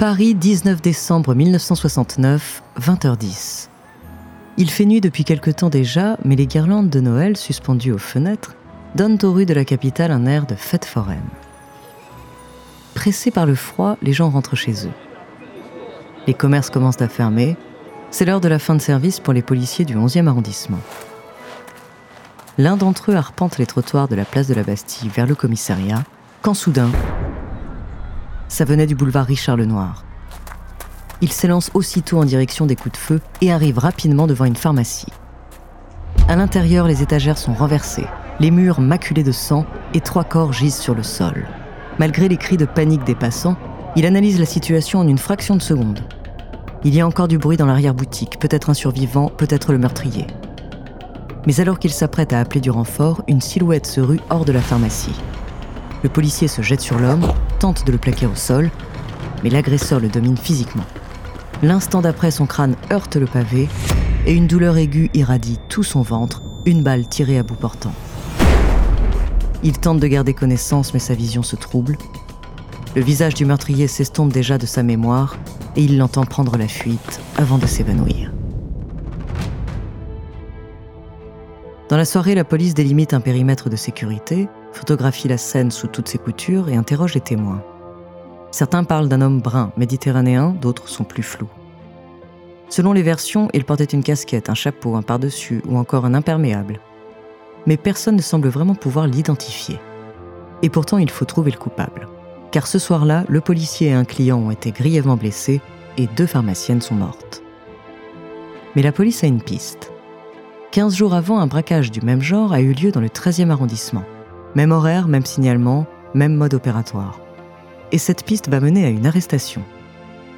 Paris, 19 décembre 1969, 20h10. Il fait nuit depuis quelque temps déjà, mais les guirlandes de Noël suspendues aux fenêtres donnent aux rues de la capitale un air de fête foraine. Pressés par le froid, les gens rentrent chez eux. Les commerces commencent à fermer. C'est l'heure de la fin de service pour les policiers du 11e arrondissement. L'un d'entre eux arpente les trottoirs de la place de la Bastille vers le commissariat, quand soudain, ça venait du boulevard Richard Lenoir. Il s'élance aussitôt en direction des coups de feu et arrive rapidement devant une pharmacie. À l'intérieur, les étagères sont renversées, les murs maculés de sang et trois corps gisent sur le sol. Malgré les cris de panique des passants, il analyse la situation en une fraction de seconde. Il y a encore du bruit dans l'arrière-boutique, peut-être un survivant, peut-être le meurtrier. Mais alors qu'il s'apprête à appeler du renfort, une silhouette se rue hors de la pharmacie. Le policier se jette sur l'homme, tente de le plaquer au sol, mais l'agresseur le domine physiquement. L'instant d'après, son crâne heurte le pavé et une douleur aiguë irradie tout son ventre, une balle tirée à bout portant. Il tente de garder connaissance, mais sa vision se trouble. Le visage du meurtrier s'estompe déjà de sa mémoire et il l'entend prendre la fuite avant de s'évanouir. Dans la soirée, la police délimite un périmètre de sécurité photographie la scène sous toutes ses coutures et interroge les témoins. Certains parlent d'un homme brun, méditerranéen, d'autres sont plus flous. Selon les versions, il portait une casquette, un chapeau, un par-dessus ou encore un imperméable. Mais personne ne semble vraiment pouvoir l'identifier. Et pourtant, il faut trouver le coupable. Car ce soir-là, le policier et un client ont été grièvement blessés et deux pharmaciennes sont mortes. Mais la police a une piste. 15 jours avant, un braquage du même genre a eu lieu dans le 13e arrondissement. Même horaire, même signalement, même mode opératoire. Et cette piste va mener à une arrestation.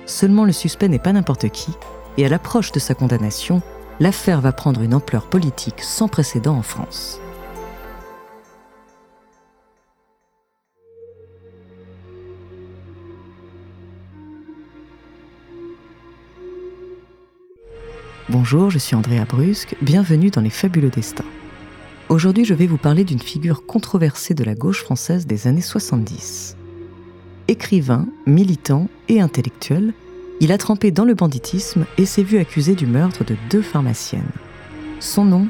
Seulement le suspect n'est pas n'importe qui, et à l'approche de sa condamnation, l'affaire va prendre une ampleur politique sans précédent en France. Bonjour, je suis Andrea Brusque, bienvenue dans Les Fabuleux Destins. Aujourd'hui, je vais vous parler d'une figure controversée de la gauche française des années 70. Écrivain, militant et intellectuel, il a trempé dans le banditisme et s'est vu accusé du meurtre de deux pharmaciennes. Son nom,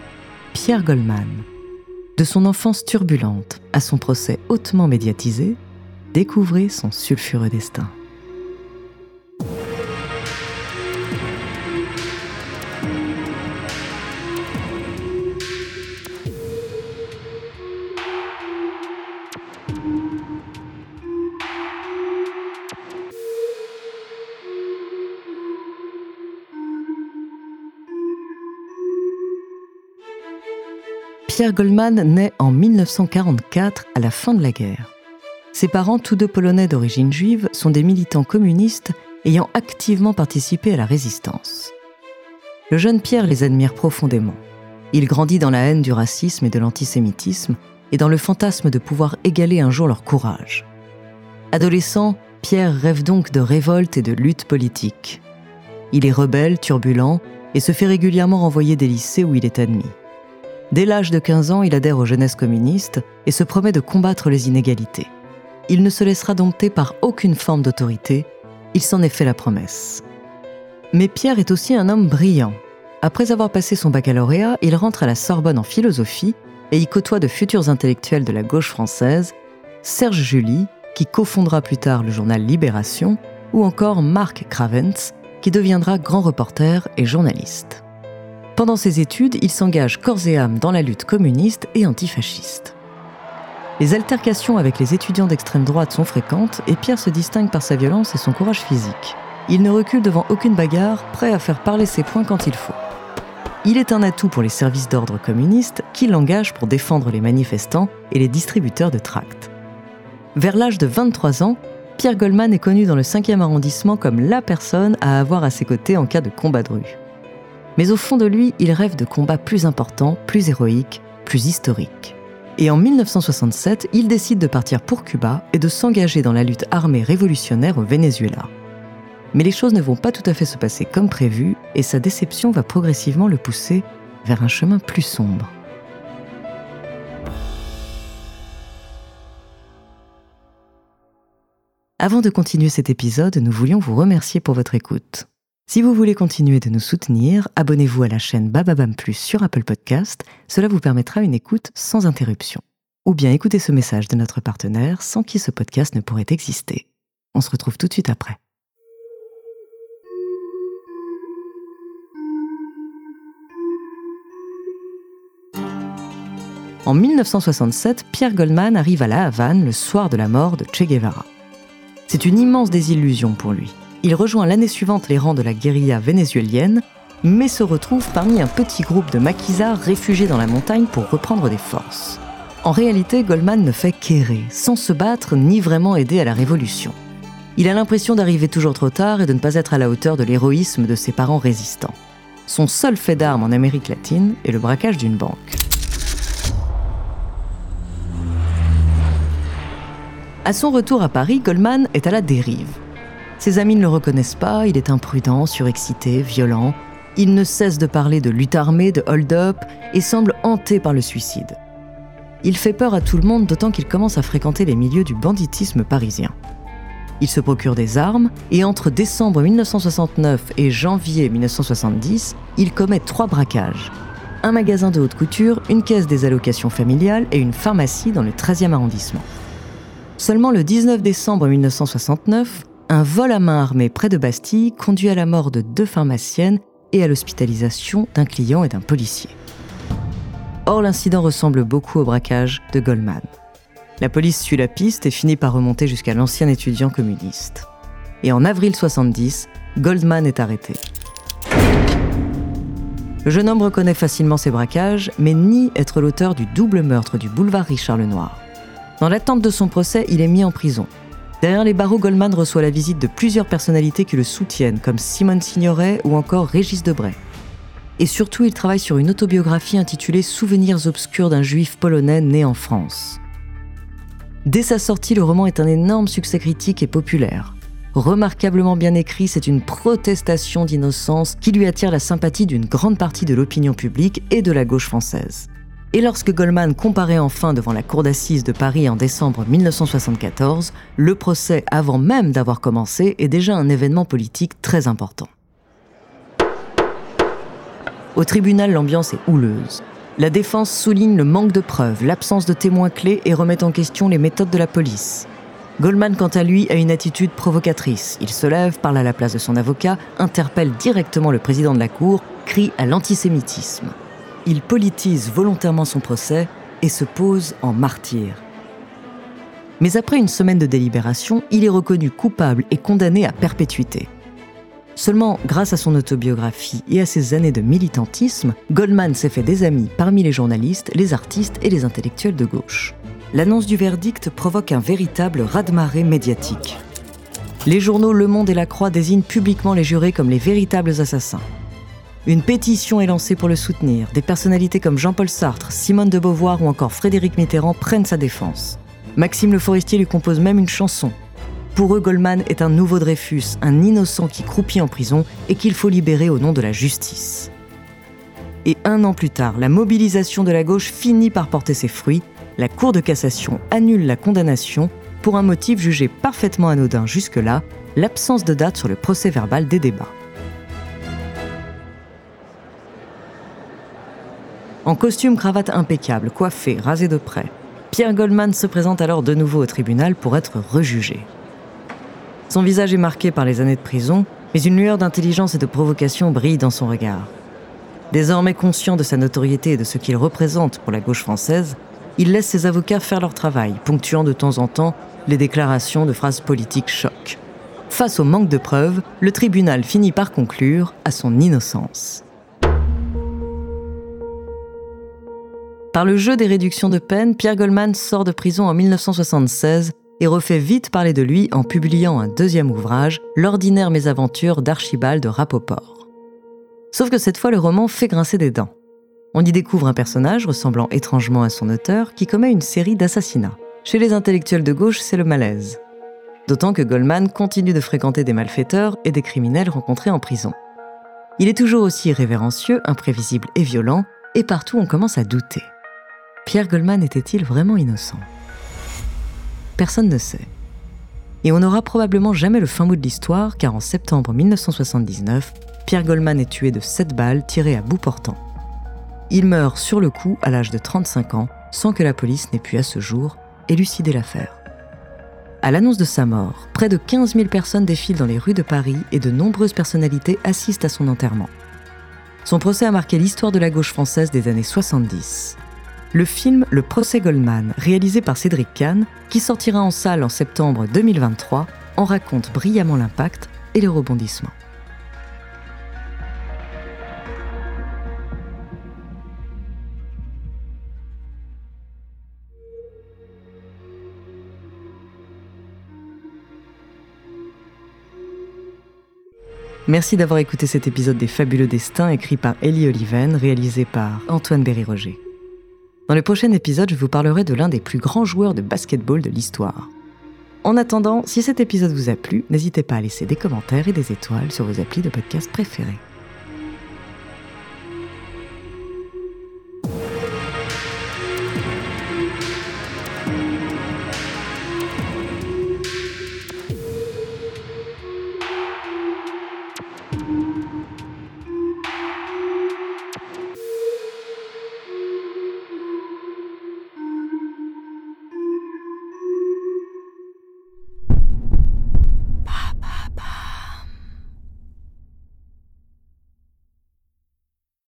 Pierre Goldman. De son enfance turbulente à son procès hautement médiatisé, découvrez son sulfureux destin. Pierre Goldman naît en 1944 à la fin de la guerre. Ses parents, tous deux polonais d'origine juive, sont des militants communistes ayant activement participé à la résistance. Le jeune Pierre les admire profondément. Il grandit dans la haine du racisme et de l'antisémitisme et dans le fantasme de pouvoir égaler un jour leur courage. Adolescent, Pierre rêve donc de révolte et de lutte politique. Il est rebelle, turbulent et se fait régulièrement renvoyer des lycées où il est admis. Dès l'âge de 15 ans, il adhère aux jeunesses communistes et se promet de combattre les inégalités. Il ne se laissera dompter par aucune forme d'autorité, il s'en est fait la promesse. Mais Pierre est aussi un homme brillant. Après avoir passé son baccalauréat, il rentre à la Sorbonne en philosophie et y côtoie de futurs intellectuels de la gauche française, Serge Julie, qui cofondera plus tard le journal Libération, ou encore Marc Cravens, qui deviendra grand reporter et journaliste. Pendant ses études, il s'engage corps et âme dans la lutte communiste et antifasciste. Les altercations avec les étudiants d'extrême droite sont fréquentes et Pierre se distingue par sa violence et son courage physique. Il ne recule devant aucune bagarre, prêt à faire parler ses points quand il faut. Il est un atout pour les services d'ordre communistes qui l'engagent pour défendre les manifestants et les distributeurs de tracts. Vers l'âge de 23 ans, Pierre Goldman est connu dans le 5e arrondissement comme la personne à avoir à ses côtés en cas de combat de rue. Mais au fond de lui, il rêve de combats plus importants, plus héroïques, plus historiques. Et en 1967, il décide de partir pour Cuba et de s'engager dans la lutte armée révolutionnaire au Venezuela. Mais les choses ne vont pas tout à fait se passer comme prévu et sa déception va progressivement le pousser vers un chemin plus sombre. Avant de continuer cet épisode, nous voulions vous remercier pour votre écoute. Si vous voulez continuer de nous soutenir, abonnez-vous à la chaîne Bababam Plus sur Apple Podcast, cela vous permettra une écoute sans interruption. Ou bien écoutez ce message de notre partenaire sans qui ce podcast ne pourrait exister. On se retrouve tout de suite après. En 1967, Pierre Goldman arrive à La Havane le soir de la mort de Che Guevara. C'est une immense désillusion pour lui. Il rejoint l'année suivante les rangs de la guérilla vénézuélienne, mais se retrouve parmi un petit groupe de maquisards réfugiés dans la montagne pour reprendre des forces. En réalité, Goldman ne fait qu'errer, sans se battre ni vraiment aider à la révolution. Il a l'impression d'arriver toujours trop tard et de ne pas être à la hauteur de l'héroïsme de ses parents résistants. Son seul fait d'armes en Amérique latine est le braquage d'une banque. À son retour à Paris, Goldman est à la dérive. Ses amis ne le reconnaissent pas, il est imprudent, surexcité, violent. Il ne cesse de parler de lutte armée, de hold-up et semble hanté par le suicide. Il fait peur à tout le monde, d'autant qu'il commence à fréquenter les milieux du banditisme parisien. Il se procure des armes et entre décembre 1969 et janvier 1970, il commet trois braquages. Un magasin de haute couture, une caisse des allocations familiales et une pharmacie dans le 13e arrondissement. Seulement le 19 décembre 1969, un vol à main armée près de Bastille conduit à la mort de deux pharmaciennes et à l'hospitalisation d'un client et d'un policier. Or, l'incident ressemble beaucoup au braquage de Goldman. La police suit la piste et finit par remonter jusqu'à l'ancien étudiant communiste. Et en avril 70, Goldman est arrêté. Le jeune homme reconnaît facilement ses braquages, mais nie être l'auteur du double meurtre du boulevard Richard Lenoir. Dans l'attente de son procès, il est mis en prison. Derrière les barreaux, Goldman reçoit la visite de plusieurs personnalités qui le soutiennent, comme Simone Signoret ou encore Régis Debray. Et surtout, il travaille sur une autobiographie intitulée Souvenirs obscurs d'un juif polonais né en France. Dès sa sortie, le roman est un énorme succès critique et populaire. Remarquablement bien écrit, c'est une protestation d'innocence qui lui attire la sympathie d'une grande partie de l'opinion publique et de la gauche française. Et lorsque Goldman comparaît enfin devant la cour d'assises de Paris en décembre 1974, le procès, avant même d'avoir commencé, est déjà un événement politique très important. Au tribunal, l'ambiance est houleuse. La défense souligne le manque de preuves, l'absence de témoins clés et remet en question les méthodes de la police. Goldman, quant à lui, a une attitude provocatrice. Il se lève, parle à la place de son avocat, interpelle directement le président de la Cour, crie à l'antisémitisme il politise volontairement son procès et se pose en martyr. Mais après une semaine de délibération, il est reconnu coupable et condamné à perpétuité. Seulement, grâce à son autobiographie et à ses années de militantisme, Goldman s'est fait des amis parmi les journalistes, les artistes et les intellectuels de gauche. L'annonce du verdict provoque un véritable raz-de-marée médiatique. Les journaux Le Monde et La Croix désignent publiquement les jurés comme les véritables assassins. Une pétition est lancée pour le soutenir. Des personnalités comme Jean-Paul Sartre, Simone de Beauvoir ou encore Frédéric Mitterrand prennent sa défense. Maxime Le Forestier lui compose même une chanson. Pour eux, Goldman est un nouveau Dreyfus, un innocent qui croupit en prison et qu'il faut libérer au nom de la justice. Et un an plus tard, la mobilisation de la gauche finit par porter ses fruits. La Cour de cassation annule la condamnation pour un motif jugé parfaitement anodin jusque-là, l'absence de date sur le procès verbal des débats. En costume cravate impeccable, coiffé, rasé de près, Pierre Goldman se présente alors de nouveau au tribunal pour être rejugé. Son visage est marqué par les années de prison, mais une lueur d'intelligence et de provocation brille dans son regard. Désormais conscient de sa notoriété et de ce qu'il représente pour la gauche française, il laisse ses avocats faire leur travail, ponctuant de temps en temps les déclarations de phrases politiques choc. Face au manque de preuves, le tribunal finit par conclure à son innocence. Par le jeu des réductions de peine, Pierre Goldman sort de prison en 1976 et refait vite parler de lui en publiant un deuxième ouvrage, L'ordinaire mésaventure d'Archibald Rapoport. Sauf que cette fois, le roman fait grincer des dents. On y découvre un personnage ressemblant étrangement à son auteur qui commet une série d'assassinats. Chez les intellectuels de gauche, c'est le malaise. D'autant que Goldman continue de fréquenter des malfaiteurs et des criminels rencontrés en prison. Il est toujours aussi révérencieux, imprévisible et violent, et partout on commence à douter. Pierre Goldman était-il vraiment innocent? Personne ne sait. Et on n'aura probablement jamais le fin mot de l'histoire, car en septembre 1979, Pierre Goldman est tué de 7 balles tirées à bout portant. Il meurt sur le coup à l'âge de 35 ans, sans que la police n'ait pu à ce jour élucider l'affaire. À l'annonce de sa mort, près de 15 000 personnes défilent dans les rues de Paris et de nombreuses personnalités assistent à son enterrement. Son procès a marqué l'histoire de la gauche française des années 70 le film Le procès Goldman, réalisé par Cédric Kahn, qui sortira en salle en septembre 2023, en raconte brillamment l'impact et les rebondissements. Merci d'avoir écouté cet épisode des Fabuleux Destins écrit par Ellie Oliven, réalisé par Antoine Berry-Roger. Dans le prochain épisode, je vous parlerai de l'un des plus grands joueurs de basketball de l'histoire. En attendant, si cet épisode vous a plu, n'hésitez pas à laisser des commentaires et des étoiles sur vos applis de podcast préférés.